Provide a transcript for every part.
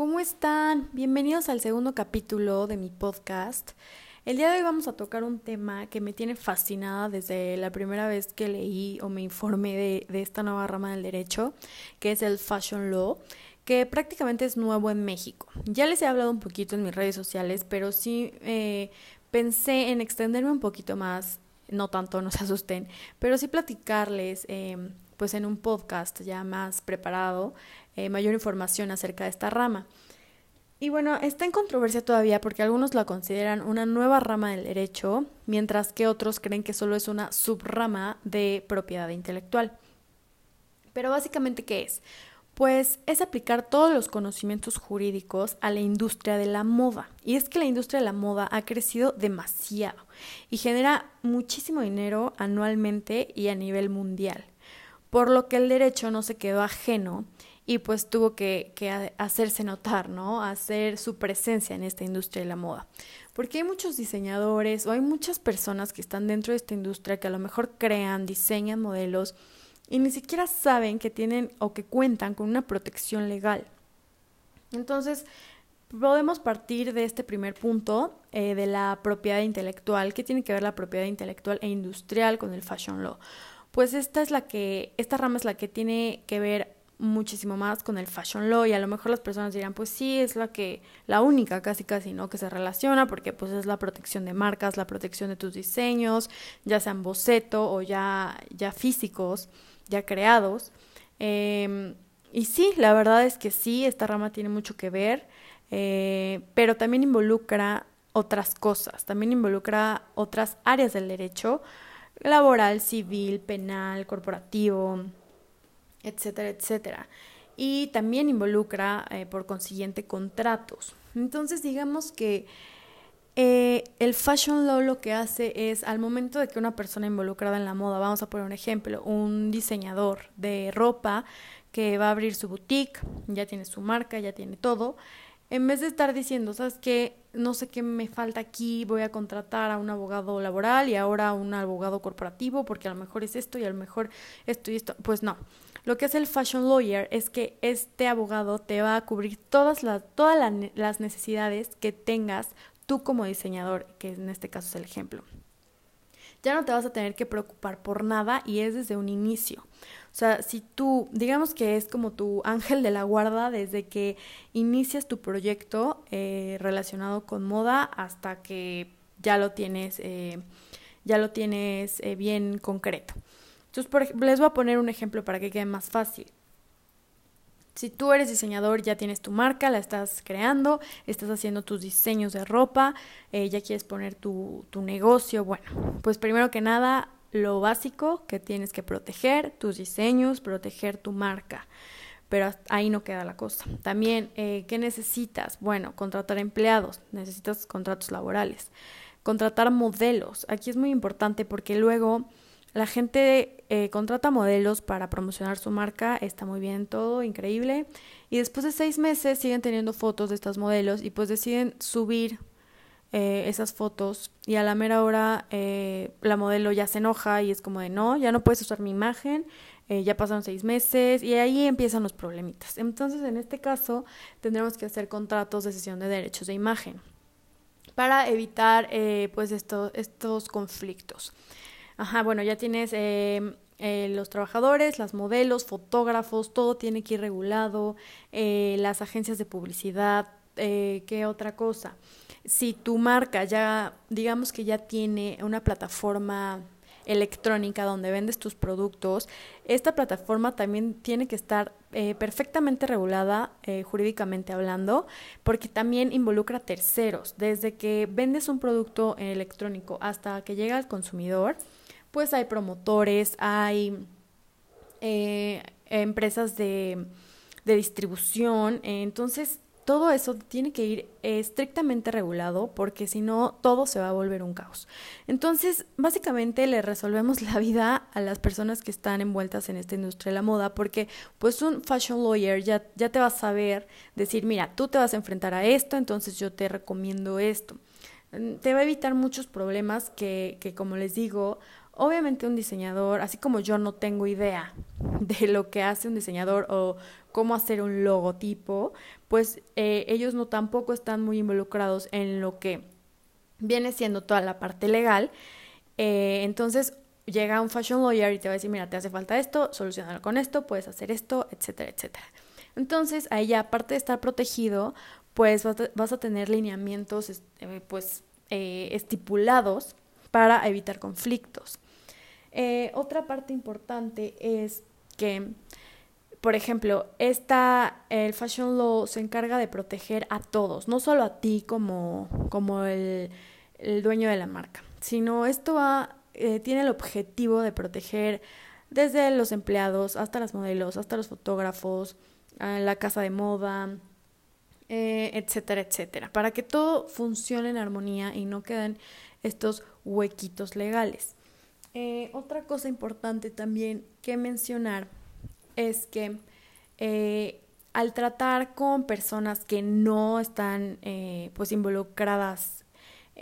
¿cómo están? Bienvenidos al segundo capítulo de mi podcast. El día de hoy vamos a tocar un tema que me tiene fascinada desde la primera vez que leí o me informé de, esta nueva rama del derecho, que es el Fashion Law, que prácticamente es nuevo en México. Ya les he hablado un poquito en mis redes sociales, pero sí eh, pensé en extenderme un poquito más, no tanto, no se asusten, pero sí platicarles. Eh, pues en un podcast ya más preparado, eh, mayor información acerca de esta rama. Y bueno, está en controversia todavía porque algunos la consideran una nueva rama del derecho, mientras que otros creen que solo es una subrama de propiedad intelectual. Pero básicamente, ¿qué es? Pues es aplicar todos los conocimientos jurídicos a la industria de la moda. Y es que la industria de la moda ha crecido demasiado y genera muchísimo dinero anualmente y a nivel mundial por lo que el derecho no se quedó ajeno y pues tuvo que, hacerse notar, ¿no? Hacer su presencia en esta industria de la moda. Porque hay muchos diseñadores o hay muchas personas que están dentro de esta industria que a lo mejor crean, diseñan modelos y ni siquiera saben que tienen o que cuentan con una protección legal. Entonces, podemos partir de este primer punto eh, de la propiedad intelectual. ¿Qué tiene que ver la propiedad intelectual e industrial con el fashion law? Pues esta es la que, esta rama es la que tiene que ver muchísimo más con el fashion law y a lo mejor las personas dirán pues sí es la que la única casi casi no que se relaciona porque pues es la protección de marcas la protección de tus diseños ya sean boceto o ya ya físicos ya creados. Em, y sí la verdad es que sí esta rama tiene mucho que ver eh, pero también involucra otras cosas también involucra otras áreas del derecho laboral, civil, penal, corporativo, etcétera, etcétera. Y también involucra, eh, por consiguiente, contratos. Entonces, digamos que eh, el fashion law lo que hace es, al momento de que una persona involucrada en la moda, vamos a poner un ejemplo, un diseñador de ropa que va a abrir su boutique, ya tiene su marca, ya tiene todo, en vez de estar diciendo, ¿sabes qué? No sé qué me falta aquí, voy a contratar a un abogado laboral y ahora a un abogado corporativo porque a lo mejor es esto y a lo mejor esto y esto. Pues no. Lo que hace el fashion lawyer es que este abogado te va a cubrir todas las, todas las necesidades que tengas tú como diseñador, que en este caso es el ejemplo. Ya no te vas a tener que preocupar por nada y es desde un inicio. O sea, si tú, digamos que es como tu ángel de la guarda desde que inicias tu proyecto eh, relacionado con moda hasta que ya lo tienes, eh, ya lo tienes eh, bien concreto. Entonces, por, les voy a poner un ejemplo para que quede más fácil. Si tú eres diseñador, ya tienes tu marca, la estás creando, estás haciendo tus diseños de ropa, ya quieres poner tu, tu negocio, bueno, pues primero que nada, lo básico que tienes que proteger, tus diseños, proteger tu marca. Pero ahí no queda la cosa. También, eh, ¿qué necesitas? Bueno, contratar empleados, necesitas contratos laborales, contratar modelos. Aquí es muy importante porque luego la gente eh, contrata modelos para promocionar su marca, está muy bien todo, increíble. Y después de seis meses siguen teniendo fotos de estos modelos y pues deciden subir eh, esas fotos y a la mera hora eh, la modelo ya se enoja y es como de no, ya no puedes usar mi imagen, eh, ya pasaron seis meses y ahí empiezan los problemitas. Entonces en este caso tendremos que hacer contratos de cesión de derechos de imagen para evitar pues esto, estos conflictos. Ajá, bueno, ya tienes los trabajadores, las modelos, fotógrafos, todo tiene que ir regulado, las agencias de publicidad, ¿qué otra cosa? Si tu marca ya, digamos que ya tiene una plataforma electrónica donde vendes tus productos, esta plataforma también tiene que estar eh, perfectamente regulada eh, jurídicamente hablando, porque también involucra terceros. Desde que vendes un producto electrónico hasta que llega al consumidor, pues hay promotores, hay eh, empresas de, de distribución, entonces todo eso tiene que ir estrictamente regulado porque si no todo se va a volver un caos. Entonces, básicamente le resolvemos la vida a las personas que están envueltas en esta industria de la moda porque pues un fashion lawyer ya, ya te va a saber decir, mira, tú te vas a enfrentar a esto, entonces yo te recomiendo esto. Mm, te va a evitar muchos problemas que, que como les digo, Obviamente un diseñador, así como yo no tengo idea de lo que hace un diseñador o cómo hacer un logotipo, pues eh, ellos no tampoco están muy involucrados en lo que viene siendo toda la parte legal. Eh, entonces llega un fashion lawyer y te va a decir, mira, te hace falta esto, solucionalo con esto, puedes hacer esto, etcétera, etcétera. Entonces, ahí ya, aparte de estar protegido, pues vas a, tener lineamientos eh, pues, eh, estipulados para evitar conflictos. Otra parte importante es que, por ejemplo, esta, el Fashion Law se encarga de proteger a todos, no solo a ti como, como el, el dueño de la marca, sino esto va, tiene el objetivo de proteger desde los empleados hasta las modelos, hasta los fotógrafos, la casa de moda, eh, etcétera, etcétera, para que todo funcione en armonía y no queden estos huequitos legales. Eh, otra cosa importante también que mencionar es que eh, al tratar con personas que no están pues involucradas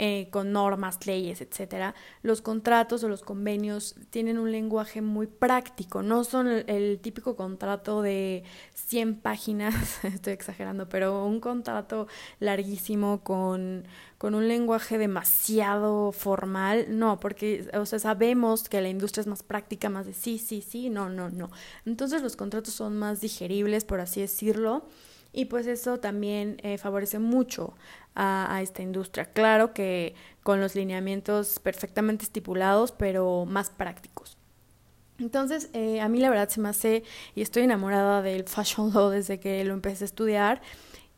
eh, con normas, leyes, etcétera, los contratos o los convenios tienen un lenguaje muy práctico, no son el, típico contrato de 100 páginas, estoy exagerando, pero un contrato larguísimo con, con un lenguaje demasiado formal, no, porque o sea, sabemos que la industria es más práctica, más de sí, sí, sí, no, no, no. Entonces los contratos son más digeribles, por así decirlo y pues eso también eh, favorece mucho a, esta industria. Claro que con los lineamientos perfectamente estipulados, pero más prácticos. Entonces, eh, a mí la verdad se me hace, y estoy enamorada del fashion law desde que lo empecé a estudiar,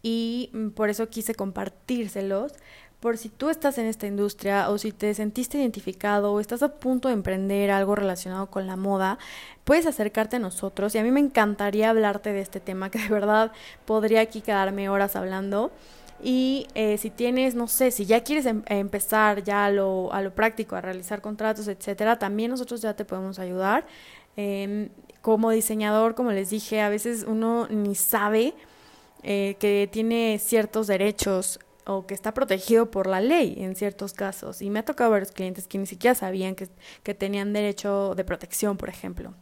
y mm, por eso quise compartírselos, por si tú estás en esta industria o si te sentiste identificado o estás a punto de emprender algo relacionado con la moda, puedes acercarte a nosotros y a mí me encantaría hablarte de este tema que de verdad podría aquí quedarme horas hablando. Y eh, si tienes, no sé, si ya quieres em, empezar ya a lo, a lo práctico, a realizar contratos, etcétera, también nosotros ya te podemos ayudar. Em, como diseñador, como les dije, a veces uno ni sabe eh, que tiene ciertos derechos o que está protegido por la ley en ciertos casos. Y me ha tocado varios clientes que ni siquiera sabían que, que tenían derecho de protección, por ejemplo.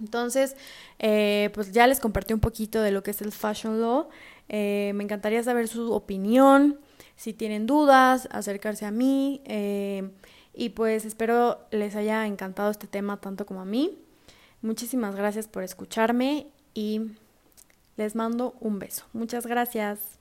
Entonces, eh, pues ya les compartí un poquito de lo que es el Fashion Law. Eh, me encantaría saber su opinión, si tienen dudas, acercarse a mí. Eh, y pues espero les haya encantado este tema tanto como a mí. Muchísimas gracias por escucharme y les mando un beso. Muchas gracias.